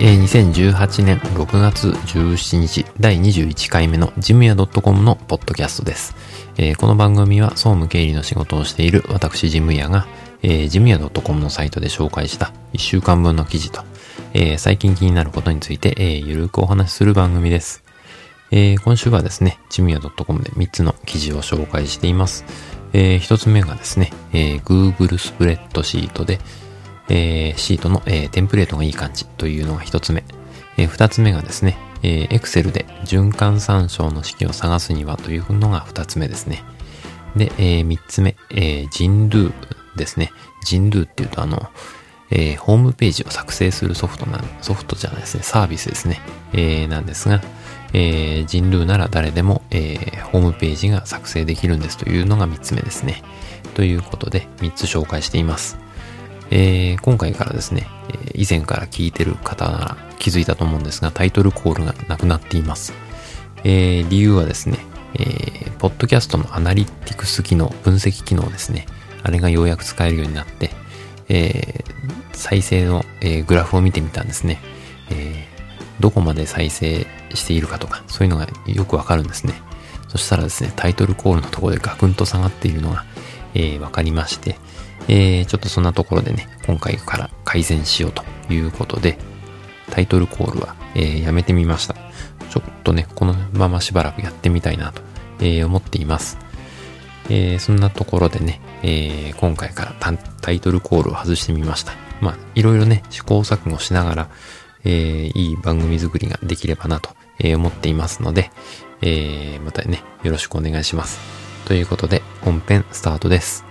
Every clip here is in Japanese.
えー、2018年6月17日第21回目のジムヤ .com のポッドキャストです。えー、この番組は総務経理の仕事をしている私ジムヤが、えー、ジムヤ .com のサイトで紹介した1週間分の記事と、えー、最近気になることについて、えー、ゆるくお話しする番組です。えー、今週はですね、ジムヤ .com で3つの記事を紹介しています。えー、1つ目がですね、えー、Google スプレッドシートで、えー、シートの、えー、テンプレートがいい感じというのが一つ目。えー、二つ目がですね、えー、Excel で循環参照の式を探すにはというのが二つ目ですね。で、えー、三つ目、えー、Jindu ですね。Jindu っていうとあの、えー、ホームページを作成するソフトな、ソフトじゃないですね、サービスですね。えー、なんですが、えー、Jindu なら誰でも、えー、ホームページが作成できるんですというのが三つ目ですね。ということで、三つ紹介しています。えー、今回からですね、以前から聞いてる方なら気づいたと思うんですが、タイトルコールがなくなっています。えー、理由はですね、えー、ポッドキャストのアナリティクス機能、分析機能ですね。あれがようやく使えるようになって、えー、再生の、えー、グラフを見てみたんですね。えー、どこまで再生しているかとか、そういうのがよくわかるんですね。そしたらですね、タイトルコールのところでガクンと下がっているのが、えー、わかりまして、えー、ちょっとそんなところでね、今回から改善しようということで、タイトルコールは、えー、やめてみました。ちょっとね、このまましばらくやってみたいなと、えー、思っています。えー、そんなところでね、え、今回からタイトルコールを外してみました。まあ、いろいろね、試行錯誤しながら、えー、いい番組作りができればなと、え、思っていますので、え、またね、よろしくお願いします。ということで、本編スタートです。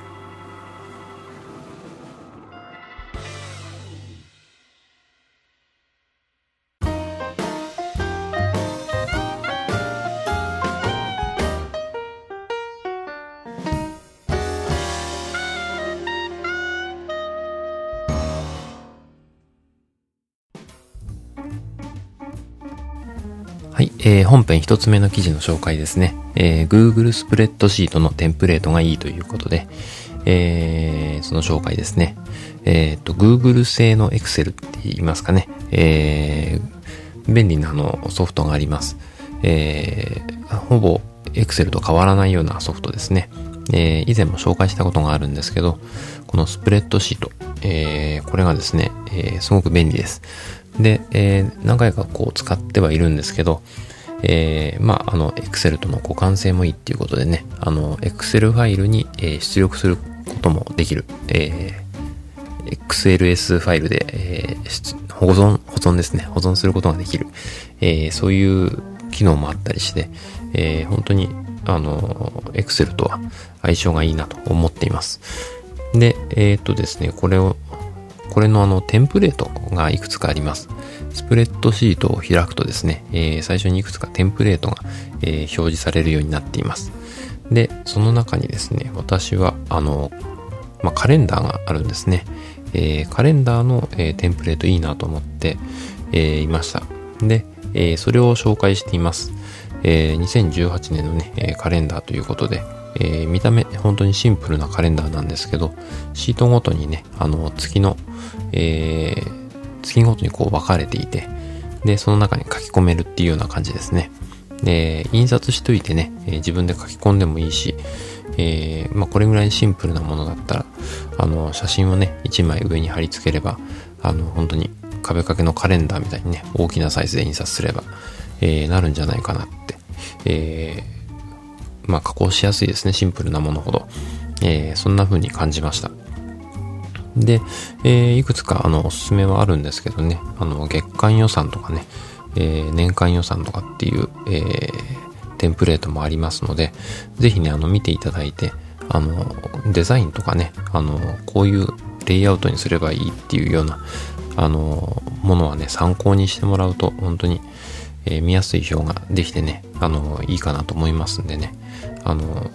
はい、えー、本編一つ目の記事の紹介ですね。えー、Google スプレッドシートのテンプレートがいいということで、えー、その紹介ですね。えっ、と、Google 製の Excel って言いますかね。えー、便利なあのソフトがあります。えー、ほぼ Excel と変わらないようなソフトですね。えー、以前も紹介したことがあるんですけど、このスプレッドシート、えー、これがですね、えー、すごく便利です。で、えー、何回かこう使ってはいるんですけど、えー、まあ、あの、Excel との互換性もいいっていうことでね、あの、Excel ファイルに、え、出力することもできる、えー、XLS ファイルで、えー、保存、保存ですね、保存することができる、えー、そういう機能もあったりして、えー、本当に、あの、Excel とは相性がいいなと思っています。で、えっ、とですね、これをこれのあのテンプレートがいくつかあります。スプレッドシートを開くとですね、えー、最初にいくつかテンプレートが、えー、表示されるようになっています。で、その中にですね、私はあの、まあ、カレンダーがあるんですね。えー、カレンダーの、えテンプレートいいなと思って、えいました。で、えそれを紹介しています。え2018年のね、カレンダーということで、えー、見た目本当にシンプルなカレンダーなんですけど、シートごとにね、あの月の、えー、月ごとにこう分かれていて、で、その中に書き込めるっていうような感じですね。で、印刷しといてね、えー、自分で書き込んでもいいし、えー、まあ、これぐらいシンプルなものだったら、あの、写真をね、1枚上に貼り付ければ、あの、本当に壁掛けのカレンダーみたいにね、大きなサイズで印刷すれば、えー、なるんじゃないかなって、え、まあ、加工しやすいですね。シンプルなものほど。えー、そんな風に感じました。で、えー、いくつかあのおすすめはあるんですけどね、あの月間予算とかね、えー、年間予算とかっていう、え、テンプレートもありますので、ぜひね、あの見ていただいて、あのデザインとかね、あのこういうレイアウトにすればいいっていうようなあのものはね、参考にしてもらうと本当に、え、見やすい表ができてね、あのいいかなと思いますんでね、あの、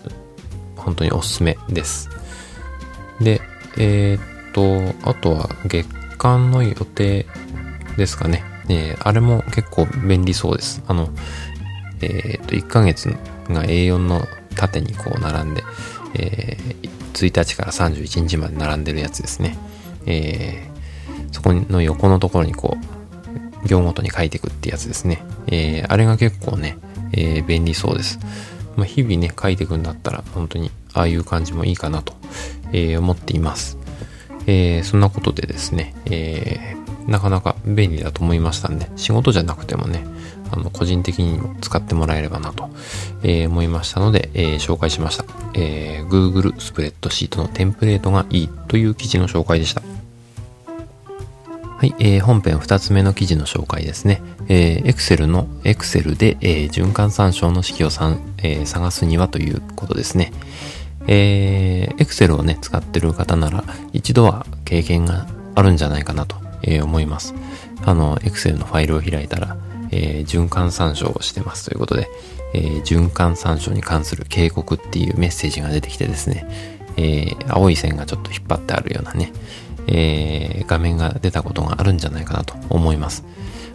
本当におすすめです。で、えー、っと、あとは月間の予定ですかね。えー、あれも結構便利そうです。あの、えー、っと、1ヶ月が A4 の縦にこう並んで、えー、1日から31日まで並んでるやつですね。えー、そこの横のところにこう、行ごとに書いていくってやつですね。えー、あれが結構ね、えー、便利そうです。まあ、日々ね、書いていくんだったら、本当に、ああいう感じもいいかなと、えー、思っています。えー、そんなことでですね、えー、なかなか便利だと思いましたんで、仕事じゃなくてもね、あの、個人的にも使ってもらえればなと、えー、思いましたので、えー、紹介しました。えー、Google スプレッドシートのテンプレートがいいという記事の紹介でした。はい、えー、本編2つ目の記事の紹介ですね。えー、Excel の Excel で、えー、循環参照の式をさん、えー、探すにはということですね。えー、Excel をね、使ってる方なら一度は経験があるんじゃないかなと、えー、思います。あの、Excel のファイルを開いたら、えー、循環参照をしてますということで、えー、循環参照に関する警告っていうメッセージが出てきてですね、えー、青い線がちょっと引っ張ってあるようなね、えー、画面が出たことがあるんじゃないかなと思います。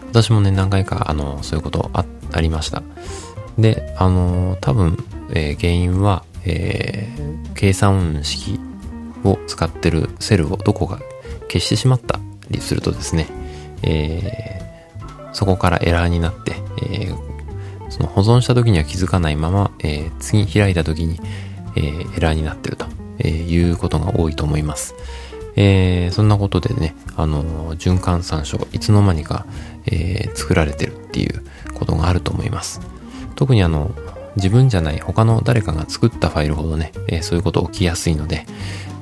私もね、何回か、あの、そういうことあ、ありました。で、あの、多分、えー、原因は、えー、計算式を使ってるセルをどこか消してしまったりするとですね、えー、そこからエラーになって、えー、その保存した時には気づかないまま、えー、次開いた時に、えー、エラーになってると、えいうことが多いと思います。えー、そんなことでね、あの、循環参照、いつの間にか、えー、作られてるっていうことがあると思います。特にあの、自分じゃない他の誰かが作ったファイルほどね、えー、そういうこと起きやすいので、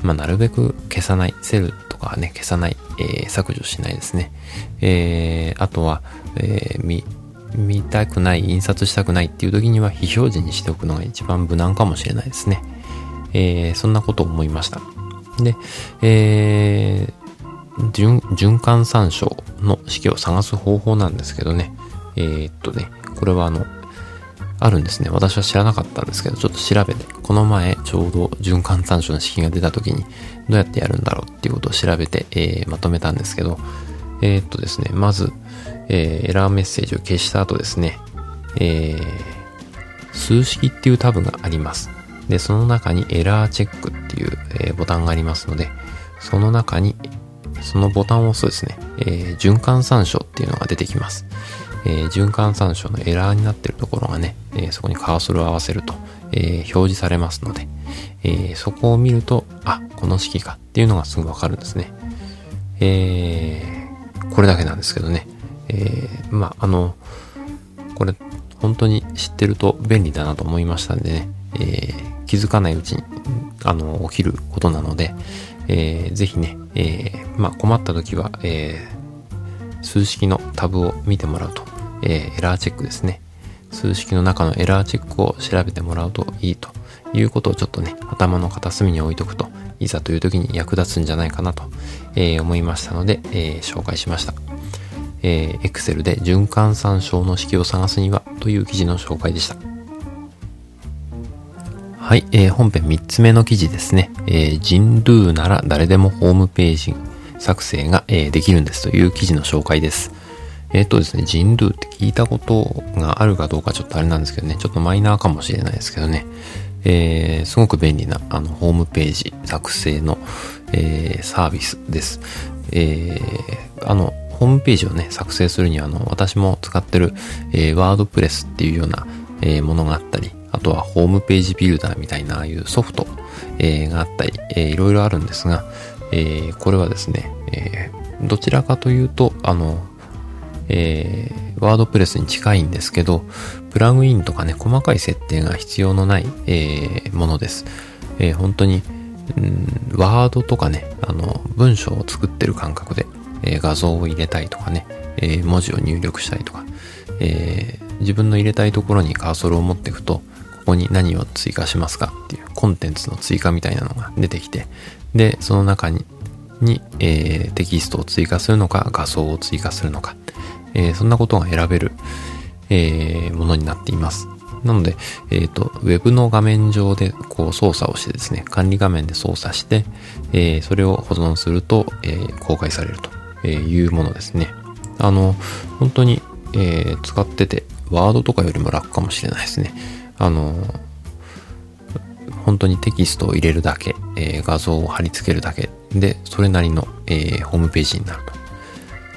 まあ、なるべく消さない、セルとかね、消さない、えー、削除しないですね。えー、あとは、え、見、見たくない、印刷したくないっていう時には非表示にしておくのが一番無難かもしれないですね。え、そんなことを思いました。で、えー、循循環参照の式を探す方法なんですけどね。えー、っとね、これはあの、あるんですね。私は知らなかったんですけど、ちょっと調べて、この前ちょうど循環参照の式が出た時に、どうやってやるんだろうっていうことを調べて、えー、まとめたんですけど、えー、っとですね、まず、えー、エラーメッセージを消した後ですね、えー、数式っていうタブがあります。で、その中にエラーチェックっていう、えー、ボタンがありますので、その中に、そのボタンを押すとですね、えー、循環参照っていうのが出てきます。えー、循環参照のエラーになっているところがね、えそこにカーソルを合わせると、え表示されますので、えそこを見ると、あ、この式かっていうのがすぐわかるんですね。えこれだけなんですけどね。えまあ、あの、これ、本当に知ってると便利だなと思いましたんでね、えー、気づかないうちに、あの、起きることなので、えー、ぜひね、えー、まあ、困った時は、えー、数式のタブを見てもらうと、えー、エラーチェックですね。数式の中のエラーチェックを調べてもらうといいということをちょっとね、頭の片隅に置いとくと、いざという時に役立つんじゃないかなと、えー、思いましたので、えー、紹介しました。えー、Excel で循環参照の式を探すにはという記事の紹介でした。はい、えー、本編3つ目の記事ですね。えー、ジンドゥなら誰でもホームページ作成が、えー、できるんですという記事の紹介です。えっ、とですね、ジンドゥって聞いたことがあるかどうかちょっとあれなんですけどね、ちょっとマイナーかもしれないですけどね、えー、すごく便利なあのホームページ作成の、えー、サービスです。えー、あの、ホームページをね、作成するには、あの、私も使ってる、えー、ワードプレスっていうような、えー、ものがあったり、あとはホームページビルダーみたいなああいうソフト、えー、があったり、えー、いろいろあるんですが、えー、これはですね、えー、どちらかというと、あの、えー、ワードプレスに近いんですけど、プラグインとかね、細かい設定が必要のない、えー、ものです。えー、本当に、うん、ワードとかね、あの、文章を作ってる感覚で、えー、画像を入れたいとかね、えー、文字を入力したいとか、えー、自分の入れたいところにカーソルを持っていくと、ここに何を追加しますかっていうコンテンツの追加みたいなのが出てきて、で、その中に、にえー、テキストを追加するのか、画像を追加するのか、えー、そんなことが選べる、えー、ものになっています。なので、えっ、ー、と、ウェブの画面上でこう操作をしてですね、管理画面で操作して、えー、それを保存すると、えー、公開されるというものですね。あの、本当に、えー、使ってて、ワードとかよりも楽かもしれないですね。あの、本当にテキストを入れるだけ、えー、画像を貼り付けるだけで、それなりの、えー、ホームページになる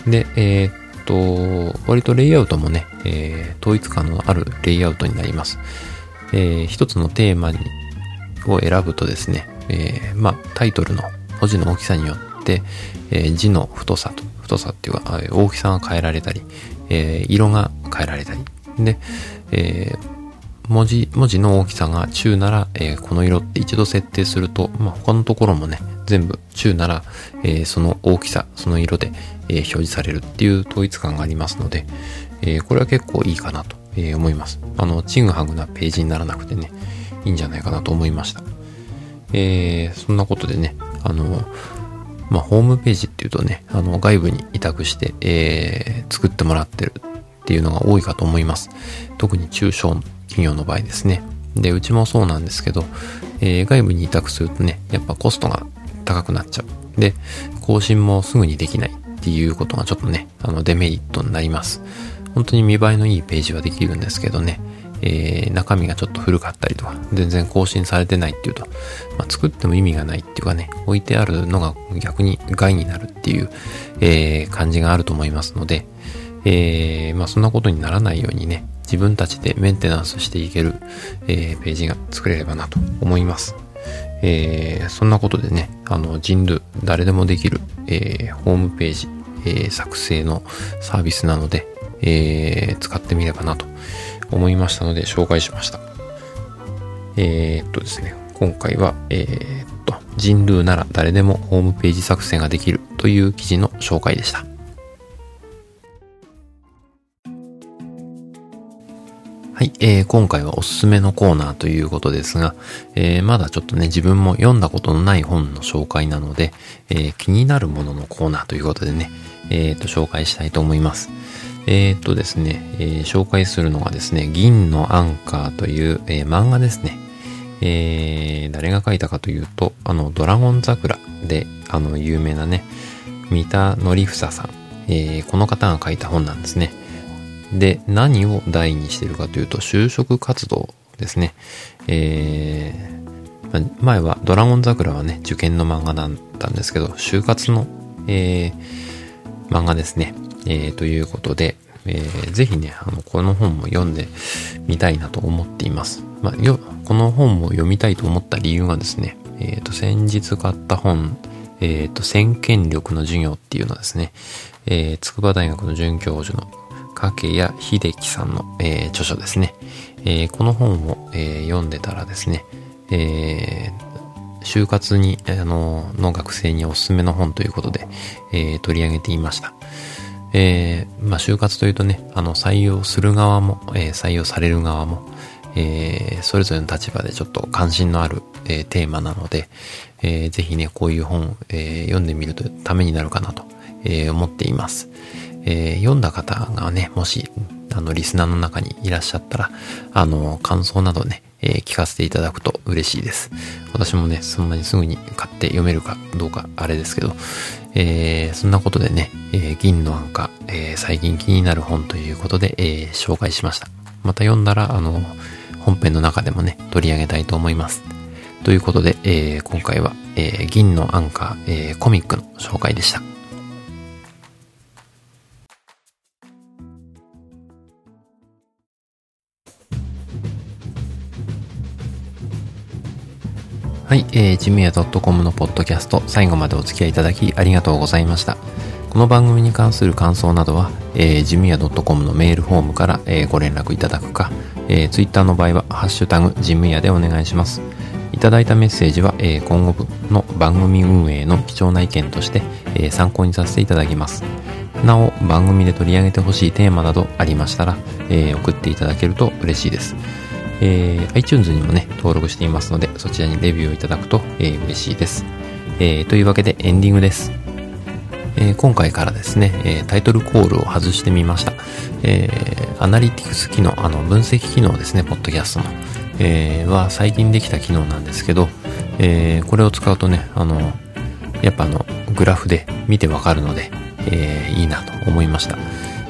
と。で、えー、っと、割とレイアウトもね、え、統一感のあるレイアウトになります。えー、一つのテーマにを選ぶとですね、え、まあ、タイトルの文字の大きさによって、え、字の太さと、太さっていうか、大きさが変えられたり、え、色が変えられたり、で、えー、文字、文字の大きさが中なら、えー、この色って一度設定すると、まあ、他のところもね、全部中なら、えー、その大きさ、その色で、えー、表示されるっていう統一感がありますので、えこれは結構いいかなと、え思います。あの、チングハグなページにならなくてね、いいんじゃないかなと思いました。えそんなことでね、あの、まあ、ホームページっていうとね、あの、外部に委託して、え作ってもらってるっていうのが多いかと思います。特に中小企業の場合ですね。で、うちもそうなんですけど、えー、外部に委託するとね、やっぱコストが高くなっちゃう。で、更新もすぐにできないっていうことがちょっとね、あのデメリットになります。本当に見栄えのいいページはできるんですけどね、えー、中身がちょっと古かったりとか、全然更新されてないっていうと、まあ、作っても意味がないっていうかね、置いてあるのが逆に害になるっていう、えー、感じがあると思いますので、えー、まあそんなことにならないようにね、自分たちでメンテナンスしていける、えー、ページが作れればなと思います。えー、そんなことでね、あの、人類、誰でもできる、えー、ホームページ、え、作成のサービスなので、え、使ってみればなと思いましたので紹介しました。えー、っとですね、今回は、え、っと、人類なら誰でもホームページ作成ができるという記事の紹介でした。はい、えー、今回はおすすめのコーナーということですが、えー、まだちょっとね、自分も読んだことのない本の紹介なので、えー、気になるもののコーナーということでね、えー、と、紹介したいと思います。えー、とですね、えー、紹介するのがですね、銀のアンカーという、えー、漫画ですね。えー、誰が書いたかというと、あの、ドラゴン桜で、あの、有名なね、三田則房さん、えー、この方が書いた本なんですね。で、何を題にしているかというと、就職活動ですね。えー、前はドラゴン桜はね、受験の漫画だったんですけど、就活の、えー、漫画ですね。えー、ということで、えー、ぜひね、あの、この本も読んでみたいなと思っています。まあ、よ、この本も読みたいと思った理由がですね、えっ、ー、と、先日買った本、えっ、ー、と、先見力の授業っていうのはですね、えー、筑波大学の准教授の掛谷秀樹さんの、えー、著書ですね。えー、この本を、えー、読んでたらですね、え就活に、あの、の学生におすすめの本ということで、え取り上げていました。えまあ、就活というとね、あの、採用する側も、え採用される側も、えそれぞれの立場でちょっと関心のある、えテーマなので、えー、ぜひね、こういう本、え読んでみるとためになるかなと、え思っています。えー、読んだ方がね、もし、あの、リスナーの中にいらっしゃったら、あの、感想などね、えー、聞かせていただくと嬉しいです。私もね、そんなにすぐに買って読めるかどうかあれですけど、えー、そんなことでね、えー、銀の案か、え最近気になる本ということで、え紹介しました。また読んだら、あの、本編の中でもね、取り上げたいと思います。ということで、え今回は、え銀のアンカー、えコミックの紹介でした。はい、えー、ジムヤ .com のポッドキャスト、最後までお付き合いいただきありがとうございました。この番組に関する感想などは、えー、ジムヤ .com のメールフォームから、えー、ご連絡いただくか、えー、ツイッターの場合は、ハッシュタグ、ジムヤでお願いします。いただいたメッセージは、えー、今後の番組運営の貴重な意見として、えー、参考にさせていただきます。なお、番組で取り上げてほしいテーマなどありましたら、えー、送っていただけると嬉しいです。えー、iTunes にもね、登録していますので、そちらにレビューをいただくと、えー、嬉しいです。えー、というわけでエンディングです。えー、今回からですね、えー、タイトルコールを外してみました。えー、アナリティクス機能、あの、分析機能ですね、ポッドキャストの。えー、は最近できた機能なんですけど、えー、これを使うとね、あの、やっぱあの、グラフで見てわかるので、えー、いいなと思いました。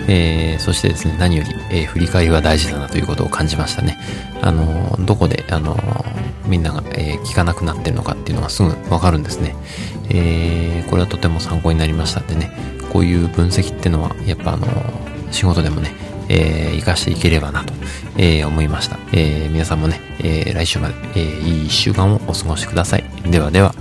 えー、そしてですね、何より、えー、振り返りは大事だなということを感じましたね。あの、どこで、あの、みんなが、えー、聞かなくなってるのかっていうのがすぐわかるんですね。えー、これはとても参考になりましたんでね、こういう分析ってのは、やっぱあの、仕事でもね、えー、活かしていければなと、えー、思いました。えー、皆さんもね、えー、来週まで、えー、いい一週間をお過ごしください。ではでは。